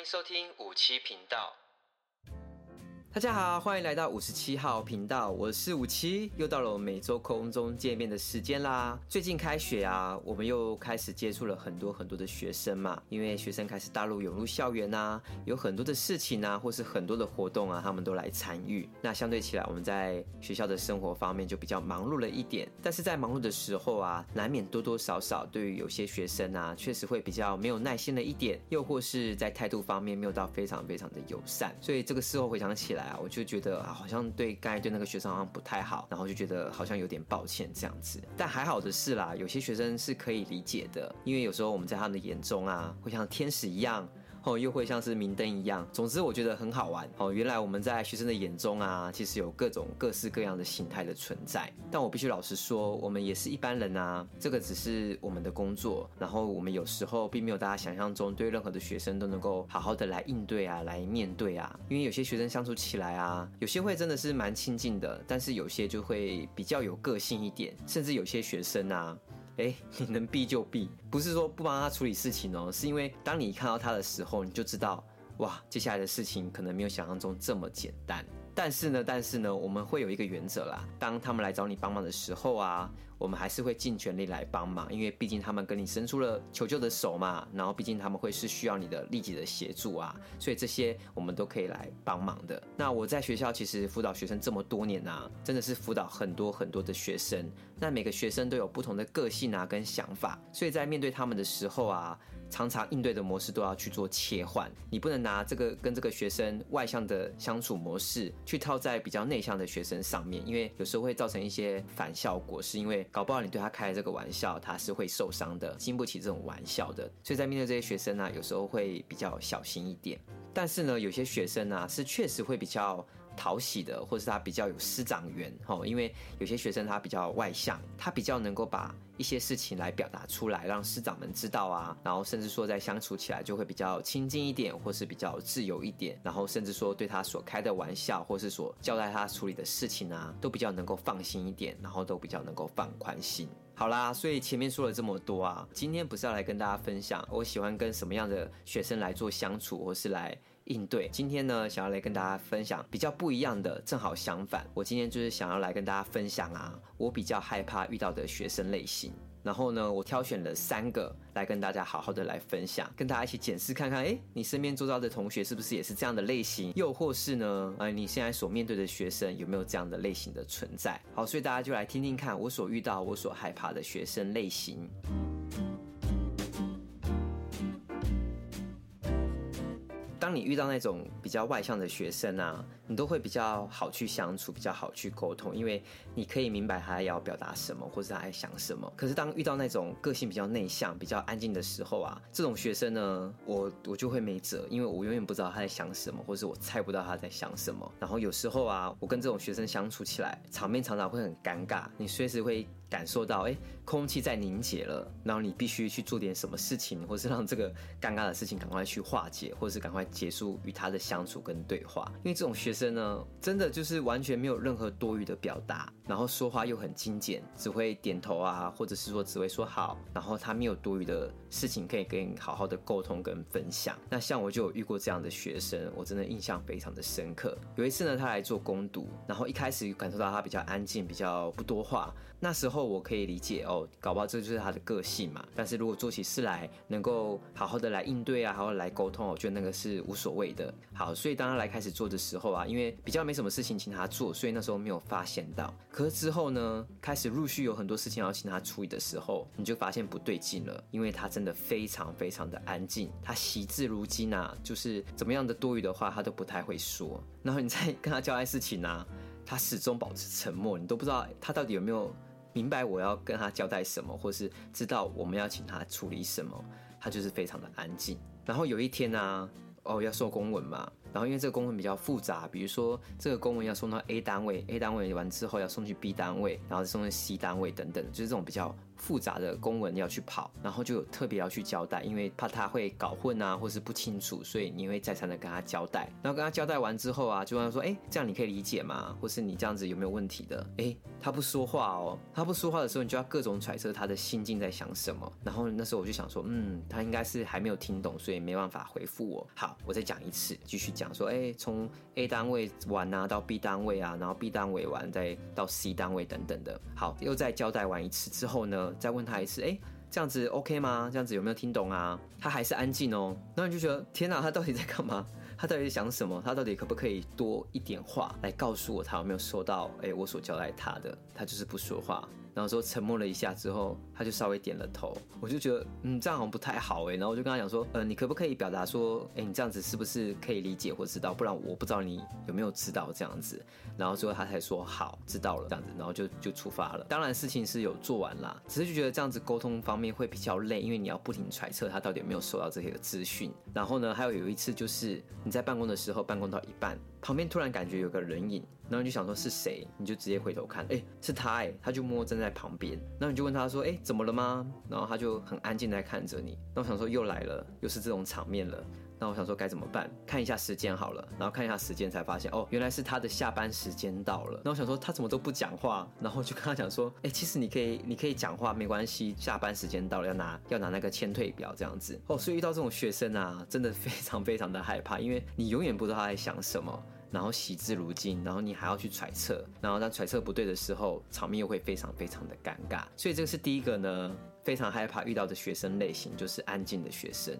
欢迎收听五七频道。大家好，欢迎来到五十七号频道，我是五七，又到了我们每周空中见面的时间啦。最近开学啊，我们又开始接触了很多很多的学生嘛，因为学生开始大陆涌入校园啊，有很多的事情啊，或是很多的活动啊，他们都来参与。那相对起来，我们在学校的生活方面就比较忙碌了一点。但是在忙碌的时候啊，难免多多少少对于有些学生啊，确实会比较没有耐心了一点，又或是在态度方面没有到非常非常的友善。所以这个事后回想起来啊，我就觉得，好像对刚才对那个学生好像不太好，然后就觉得好像有点抱歉这样子。但还好的是啦，有些学生是可以理解的，因为有时候我们在他们的眼中啊，会像天使一样。哦，又会像是明灯一样。总之，我觉得很好玩。哦，原来我们在学生的眼中啊，其实有各种各式各样的形态的存在。但我必须老实说，我们也是一般人啊。这个只是我们的工作。然后我们有时候并没有大家想象中对任何的学生都能够好好的来应对啊，来面对啊。因为有些学生相处起来啊，有些会真的是蛮亲近的，但是有些就会比较有个性一点，甚至有些学生啊。哎，你能避就避，不是说不帮他处理事情哦，是因为当你看到他的时候，你就知道，哇，接下来的事情可能没有想象中这么简单。但是呢，但是呢，我们会有一个原则啦。当他们来找你帮忙的时候啊，我们还是会尽全力来帮忙，因为毕竟他们跟你伸出了求救的手嘛。然后，毕竟他们会是需要你的立即的协助啊，所以这些我们都可以来帮忙的。那我在学校其实辅导学生这么多年啊，真的是辅导很多很多的学生。那每个学生都有不同的个性啊，跟想法，所以在面对他们的时候啊，常常应对的模式都要去做切换。你不能拿这个跟这个学生外向的相处模式。去套在比较内向的学生上面，因为有时候会造成一些反效果，是因为搞不好你对他开这个玩笑，他是会受伤的，经不起这种玩笑的。所以在面对这些学生呢、有时候会比较小心一点。但是呢，有些学生呢、是确实会比较讨喜的，或是他比较有师长缘，吼，因为有些学生他比较外向，他比较能够把一些事情来表达出来，让师长们知道啊，然后甚至说在相处起来就会比较亲近一点，或是比较自由一点，然后甚至说对他所开的玩笑，或是所交代他处理的事情啊，都比较能够放心一点，然后都比较能够放宽心。好啦，所以前面说了这么多啊，今天不是要来跟大家分享我喜欢跟什么样的学生来做相处，或是来应对。今天呢，想要来跟大家分享比较不一样的，正好相反，我今天就是想要来跟大家分享啊，我比较害怕遇到的学生类型。然后呢，我挑选了三个来跟大家好好的来分享，跟大家一起检视看看，哎，你身边周遭的同学是不是也是这样的类型？又或是呢，呃，你现在所面对的学生有没有这样的类型的存在？好，所以大家就来听听看我所遇到、我所害怕的学生类型。当你遇到那种比较外向的学生啊，你都会比较好去相处，比较好去沟通，因为你可以明白他要表达什么，或是他在想什么。可是当遇到那种个性比较内向、比较安静的时候啊，这种学生呢，我我就会没辙，因为我永远不知道他在想什么，或是我猜不到他在想什么。然后有时候啊，我跟这种学生相处起来，场面常常会很尴尬，你随时会感受到，哎，空气在凝结了，然后你必须去做点什么事情，或是让这个尴尬的事情赶快去化解，或是赶快。结束与他的相处跟对话，因为这种学生呢，真的就是完全没有任何多余的表达，然后说话又很精简，只会点头啊，或者是说只会说好，然后他没有多余的事情可以跟你好好的沟通跟分享。那像我就有遇过这样的学生，我真的印象非常的深刻。有一次呢，他来做攻读，然后一开始感受到他比较安静，比较不多话。那时候我可以理解哦，搞不好这就是他的个性嘛。但是如果做起事来能够好好的来应对啊，好好来沟通，我觉得那个是。无所谓的。好，所以当他来开始做的时候啊，因为比较没什么事情请他做，所以那时候没有发现到。可是之后呢，开始陆续有很多事情要请他处理的时候，你就发现不对劲了，因为他真的非常非常的安静，他惜字如金啊，就是怎么样的多余的话他都不太会说。然后你再跟他交代事情啊，他始终保持沉默，你都不知道他到底有没有明白我要跟他交代什么，或是知道我们要请他处理什么，他就是非常的安静。然后有一天呢、哦，要收公文嘛，然后因为这个公文比较复杂，比如说这个公文要送到 A 单位，A 单位完之后要送去 B 单位，然后送去 C 单位等等，就是这种比较复杂的公文要去跑，然后就有特别要去交代，因为怕他会搞混啊，或是不清楚，所以你会再三的跟他交代。然后跟他交代完之后啊，就问他说：“哎，这样你可以理解吗？或是你这样子有没有问题的？”哎，他不说话哦，他不说话的时候，你就要各种揣测他的心境在想什么。然后那时候我就想说，嗯，他应该是还没有听懂，所以没办法回复我。好，我再讲一次，继续讲说，哎，从 A 单位完啊到 B 单位啊，然后 B 单位完再到 C 单位等等的。好，又再交代完一次之后呢，再问他一次，哎，这样子 OK 吗？这样子有没有听懂啊？他还是安静哦。然后你就觉得，天哪，他到底在干嘛？他到底在想什么？他到底可不可以多一点话来告诉我，他有没有收到？哎，我所交代他的，他就是不说话。然后说沉默了一下之后，他就稍微点了头。我就觉得，嗯，这样好像不太好哎。然后我就跟他讲说，呃，你可不可以表达说，哎，你这样子是不是可以理解或知道？不然我不知道你有没有知道这样子。然后最后他才说好，知道了这样子。然后就就出发了。当然事情是有做完啦，只是就觉得这样子沟通方面会比较累，因为你要不停揣测他到底有没有收到这些资讯。然后呢，还有有一次就是你在办公的时候，办公到一半，旁边突然感觉有个人影。然后你就想说是谁，你就直接回头看，哎，是他哎，他就默默站在旁边。然后你就问他说，哎，怎么了吗？然后他就很安静在看着你。那我想说又来了，又是这种场面了。那我想说该怎么办？看一下时间好了。然后看一下时间才发现，哦，原来是他的下班时间到了。那我想说他怎么都不讲话？然后就跟他讲说，哎，其实你可以，你可以讲话，没关系。下班时间到了，要拿要拿那个签退表这样子。哦，所以遇到这种学生啊，真的非常非常的害怕，因为你永远不知道他在想什么。然后惜字如金，然后你还要去揣测，然后当揣测不对的时候，场面又会非常非常的尴尬。所以这个是第一个呢，非常害怕遇到的学生类型，就是安静的学生。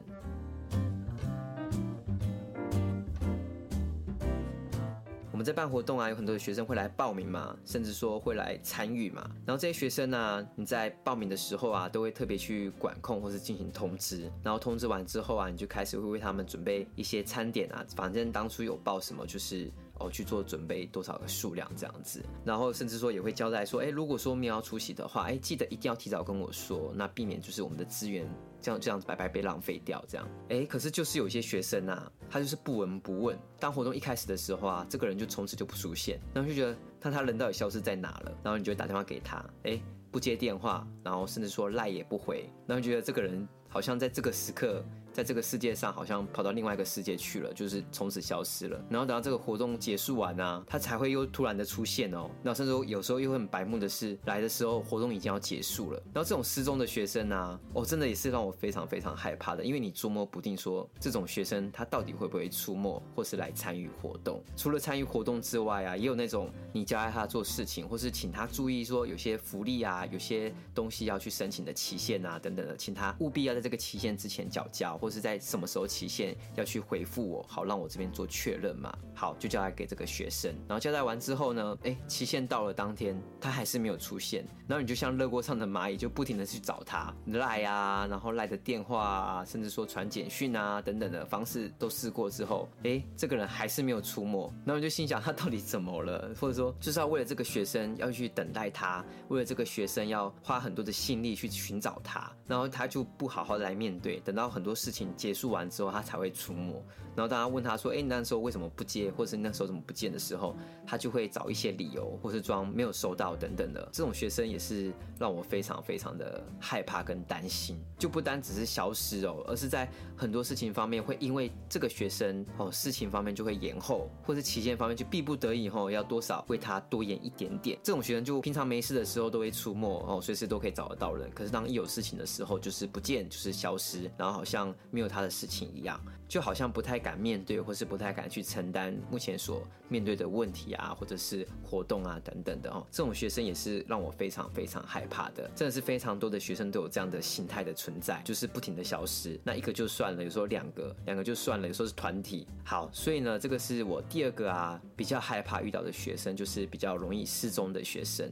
们在办活动啊，有很多的学生会来报名嘛，甚至说会来参与嘛。然后这些学生呢、啊，你在报名的时候啊，都会特别去管控或是进行通知。然后通知完之后啊，你就开始会为他们准备一些餐点啊，反正当初有报什么就是。哦，去做准备多少个数量这样子，然后甚至说也会交代说，哎，如果说没有要出席的话，哎，记得一定要提早跟我说，那避免就是我们的资源这样这样子白白被浪费掉这样。哎，可是就是有一些学生呐，他就是不闻不问，当活动一开始的时候啊，这个人就从此就不出现，然后就觉得那他人到底消失在哪了，然后你就打电话给他，哎，不接电话，然后甚至说赖也不回，然后觉得这个人好像在这个时刻。在这个世界上，好像跑到另外一个世界去了，就是从此消失了。然后等到这个活动结束完啊，他才会又突然的出现哦。那甚至有时候又会很白目的是，来的时候活动已经要结束了。然后这种失踪的学生啊，哦，真的也是让我非常非常害怕的，因为你捉摸不定说这种学生他到底会不会出没，或是来参与活动。除了参与活动之外啊，也有那种你交代他做事情，或是请他注意说有些福利啊，有些东西要去申请的期限啊等等的，请他务必要这个期限之前缴交。或是在什么时候期限要去回复我，好让我这边做确认嘛。好，就交代给这个学生，然后交代完之后呢，哎，期限到了当天，他还是没有出现，然后你就像热锅上的蚂蚁，就不停的去找他赖啊，然后赖的电话啊，甚至说传简讯啊等等的方式都试过之后，哎，这个人还是没有出没，然后就心想他到底怎么了？或者说就是要为了这个学生要去等待他，为了这个学生要花很多的心力去寻找他，然后他就不好好来面对，等到很多事情结束完之后，他才会出没。然后当他问他说：“哎，你那时候为什么不接，或是那时候怎么不见的时候，他就会找一些理由，或是装没有收到等等的。这种学生也是让我非常非常的害怕跟担心。就不单只是消失哦，而是在很多事情方面会因为这个学生哦，事情方面就会延后，或是期限方面就逼不得已后要多少为他多延一点点。这种学生就平常没事的时候都会出没哦，随时都可以找得到人。可是当一有事情的时候，就是不见，就是消失，然后好像没有他的事情一样，就好像不太敢面对，或是不太敢去承担目前所面对的问题啊，或者是活动啊等等的哦。这种学生也是让我非常非常害怕的，真的是非常多的学生都有这样的心态的存在，就是不停的消失。那一个就算了，有时候两个，两个就算了，有时候是团体。好，所以呢，这个是我第二个啊比较害怕遇到的学生，就是比较容易失踪的学生。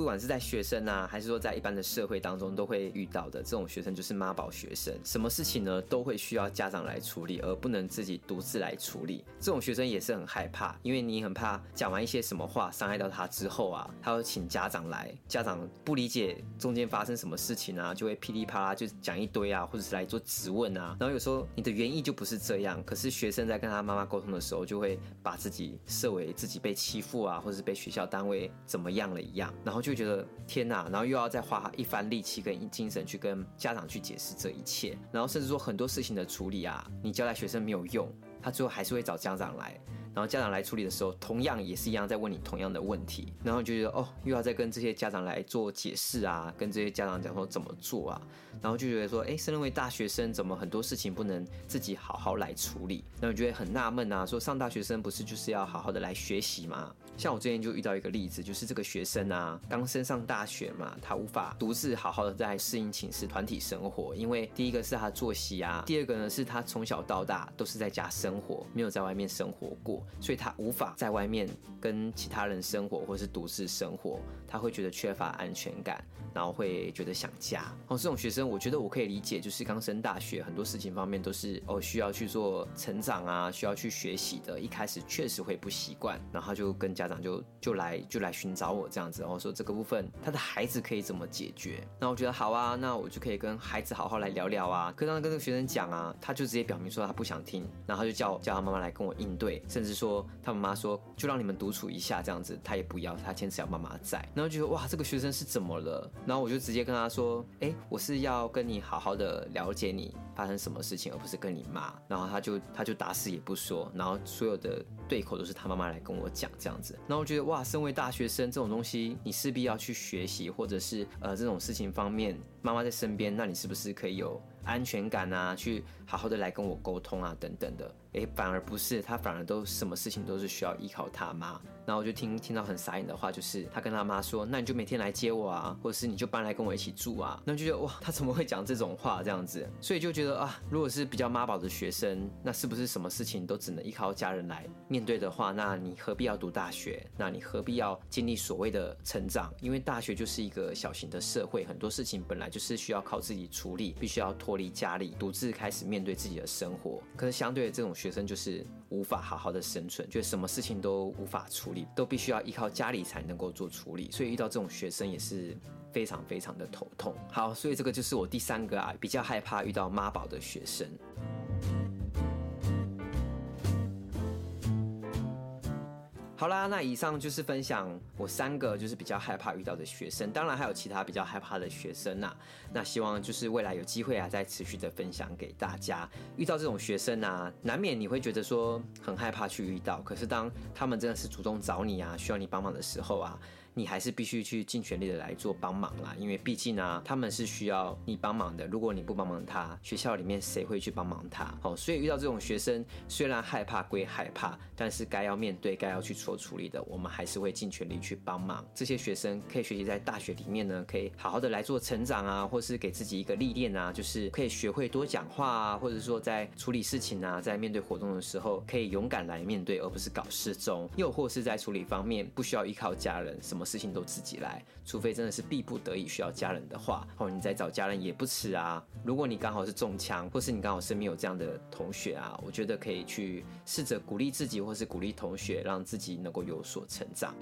不不管是在学生啊，还是说在一般的社会当中，都会遇到的这种学生，就是妈宝学生。什么事情呢，都会需要家长来处理，而不能自己独自来处理。这种学生也是很害怕，因为你很怕讲完一些什么话伤害到他之后啊，他会请家长来，家长不理解中间发生什么事情啊，就会噼里啪啦就讲一堆啊，或者是来做质问啊。然后有时候你的原意就不是这样，可是学生在跟他妈妈沟通的时候，就会把自己设为自己被欺负啊，或者是被学校单位怎么样了一样，然后就就觉得天哪，然后又要再花一番力气跟精神去跟家长去解释这一切，然后甚至说很多事情的处理啊，你交代学生没有用，他最后还是会找家长来。然后家长来处理的时候，同样也是一样在问你同样的问题，然后就觉得哦，又要再跟这些家长来做解释啊，跟这些家长讲说怎么做啊，然后就觉得说，哎，身为大学生，怎么很多事情不能自己好好来处理？然后觉得很纳闷啊，说上大学生不是就是要好好的来学习吗？像我之前就遇到一个例子，就是这个学生啊，刚升上大学嘛，他无法独自好好的在适应寝室团体生活，因为第一个是他作息啊，第二个呢是他从小到大都是在家生活，没有在外面生活过。所以他无法在外面跟其他人生活，或是独自生活，他会觉得缺乏安全感，然后会觉得想家。哦，这种学生，我觉得我可以理解，就是刚升大学，很多事情方面都是哦需要去做成长啊，需要去学习的。一开始确实会不习惯，然后就跟家长就就来就来寻找我这样子，然后说这个部分他的孩子可以怎么解决？那我觉得好啊，那我就可以跟孩子好好来聊聊啊。可当跟这个学生讲啊，他就直接表明说他不想听，然后就叫叫他妈妈来跟我应对，甚至说。他妈妈说：“就让你们独处一下，这样子，他也不要，他坚持要妈妈在。然后觉得哇，这个学生是怎么了？然后我就直接跟他说：，哎，我是要跟你好好的了解你发生什么事情，而不是跟你妈。然后他就他就打死也不说，然后所有的对口都是他妈妈来跟我讲这样子。然后我觉得哇，身为大学生这种东西，你势必要去学习，或者是呃这种事情方面，妈妈在身边，那你是不是可以有？”安全感啊，去好好的来跟我沟通啊，等等的，诶，反而不是，他反而都什么事情都是需要依靠他妈。然后我就听听到很傻眼的话，就是他跟他妈说，那你就每天来接我啊，或者是你就搬来跟我一起住啊。那就觉得哇，他怎么会讲这种话这样子？所以就觉得啊，如果是比较妈宝的学生，那是不是什么事情都只能依靠家人来面对的话，那你何必要读大学？那你何必要经历所谓的成长？因为大学就是一个小型的社会，很多事情本来就是需要靠自己处理，必须要脱离家里，独自开始面对自己的生活。可是相对的，这种学生就是无法好好的生存，就什么事情都无法处理，都必须要依靠家里才能够做处理。所以遇到这种学生也是非常非常的头痛。好，所以这个就是我第三个啊，比较害怕遇到妈宝的学生。好啦，那以上就是分享我三个就是比较害怕遇到的学生，当然还有其他比较害怕的学生呐、那希望就是未来有机会啊，再持续的分享给大家。遇到这种学生啊，难免你会觉得说很害怕去遇到，可是当他们真的是主动找你啊，需要你帮忙的时候啊。你还是必须去尽全力的来做帮忙啦，因为毕竟啊，他们是需要你帮忙的。如果你不帮忙他，学校里面谁会去帮忙他？哦，所以遇到这种学生，虽然害怕归害怕，但是该要面对、该要去做处理的，我们还是会尽全力去帮忙。这些学生可以学习在大学里面呢，可以好好的来做成长啊，或是给自己一个历练啊，就是可以学会多讲话啊，或者说在处理事情啊，在面对活动的时候，可以勇敢来面对，而不是搞失踪。又或是在处理方面，不需要依靠家人，什么。么事情都自己来，除非真的是逼不得已需要家人的话，哦，你再找家人也不迟啊。如果你刚好是中枪，或是你刚好身边有这样的同学啊，我觉得可以去试着鼓励自己，或是鼓励同学，让自己能够有所成长。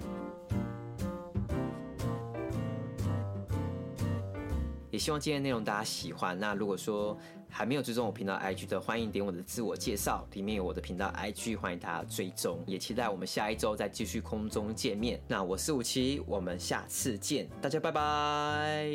希望今天内容大家喜欢。那如果说还没有追踪我频道 IG 的，欢迎点我的自我介绍，里面有我的频道 IG，欢迎大家追踪。也期待我们下一周再继续空中见面。那我是五七我们下次见，大家拜拜。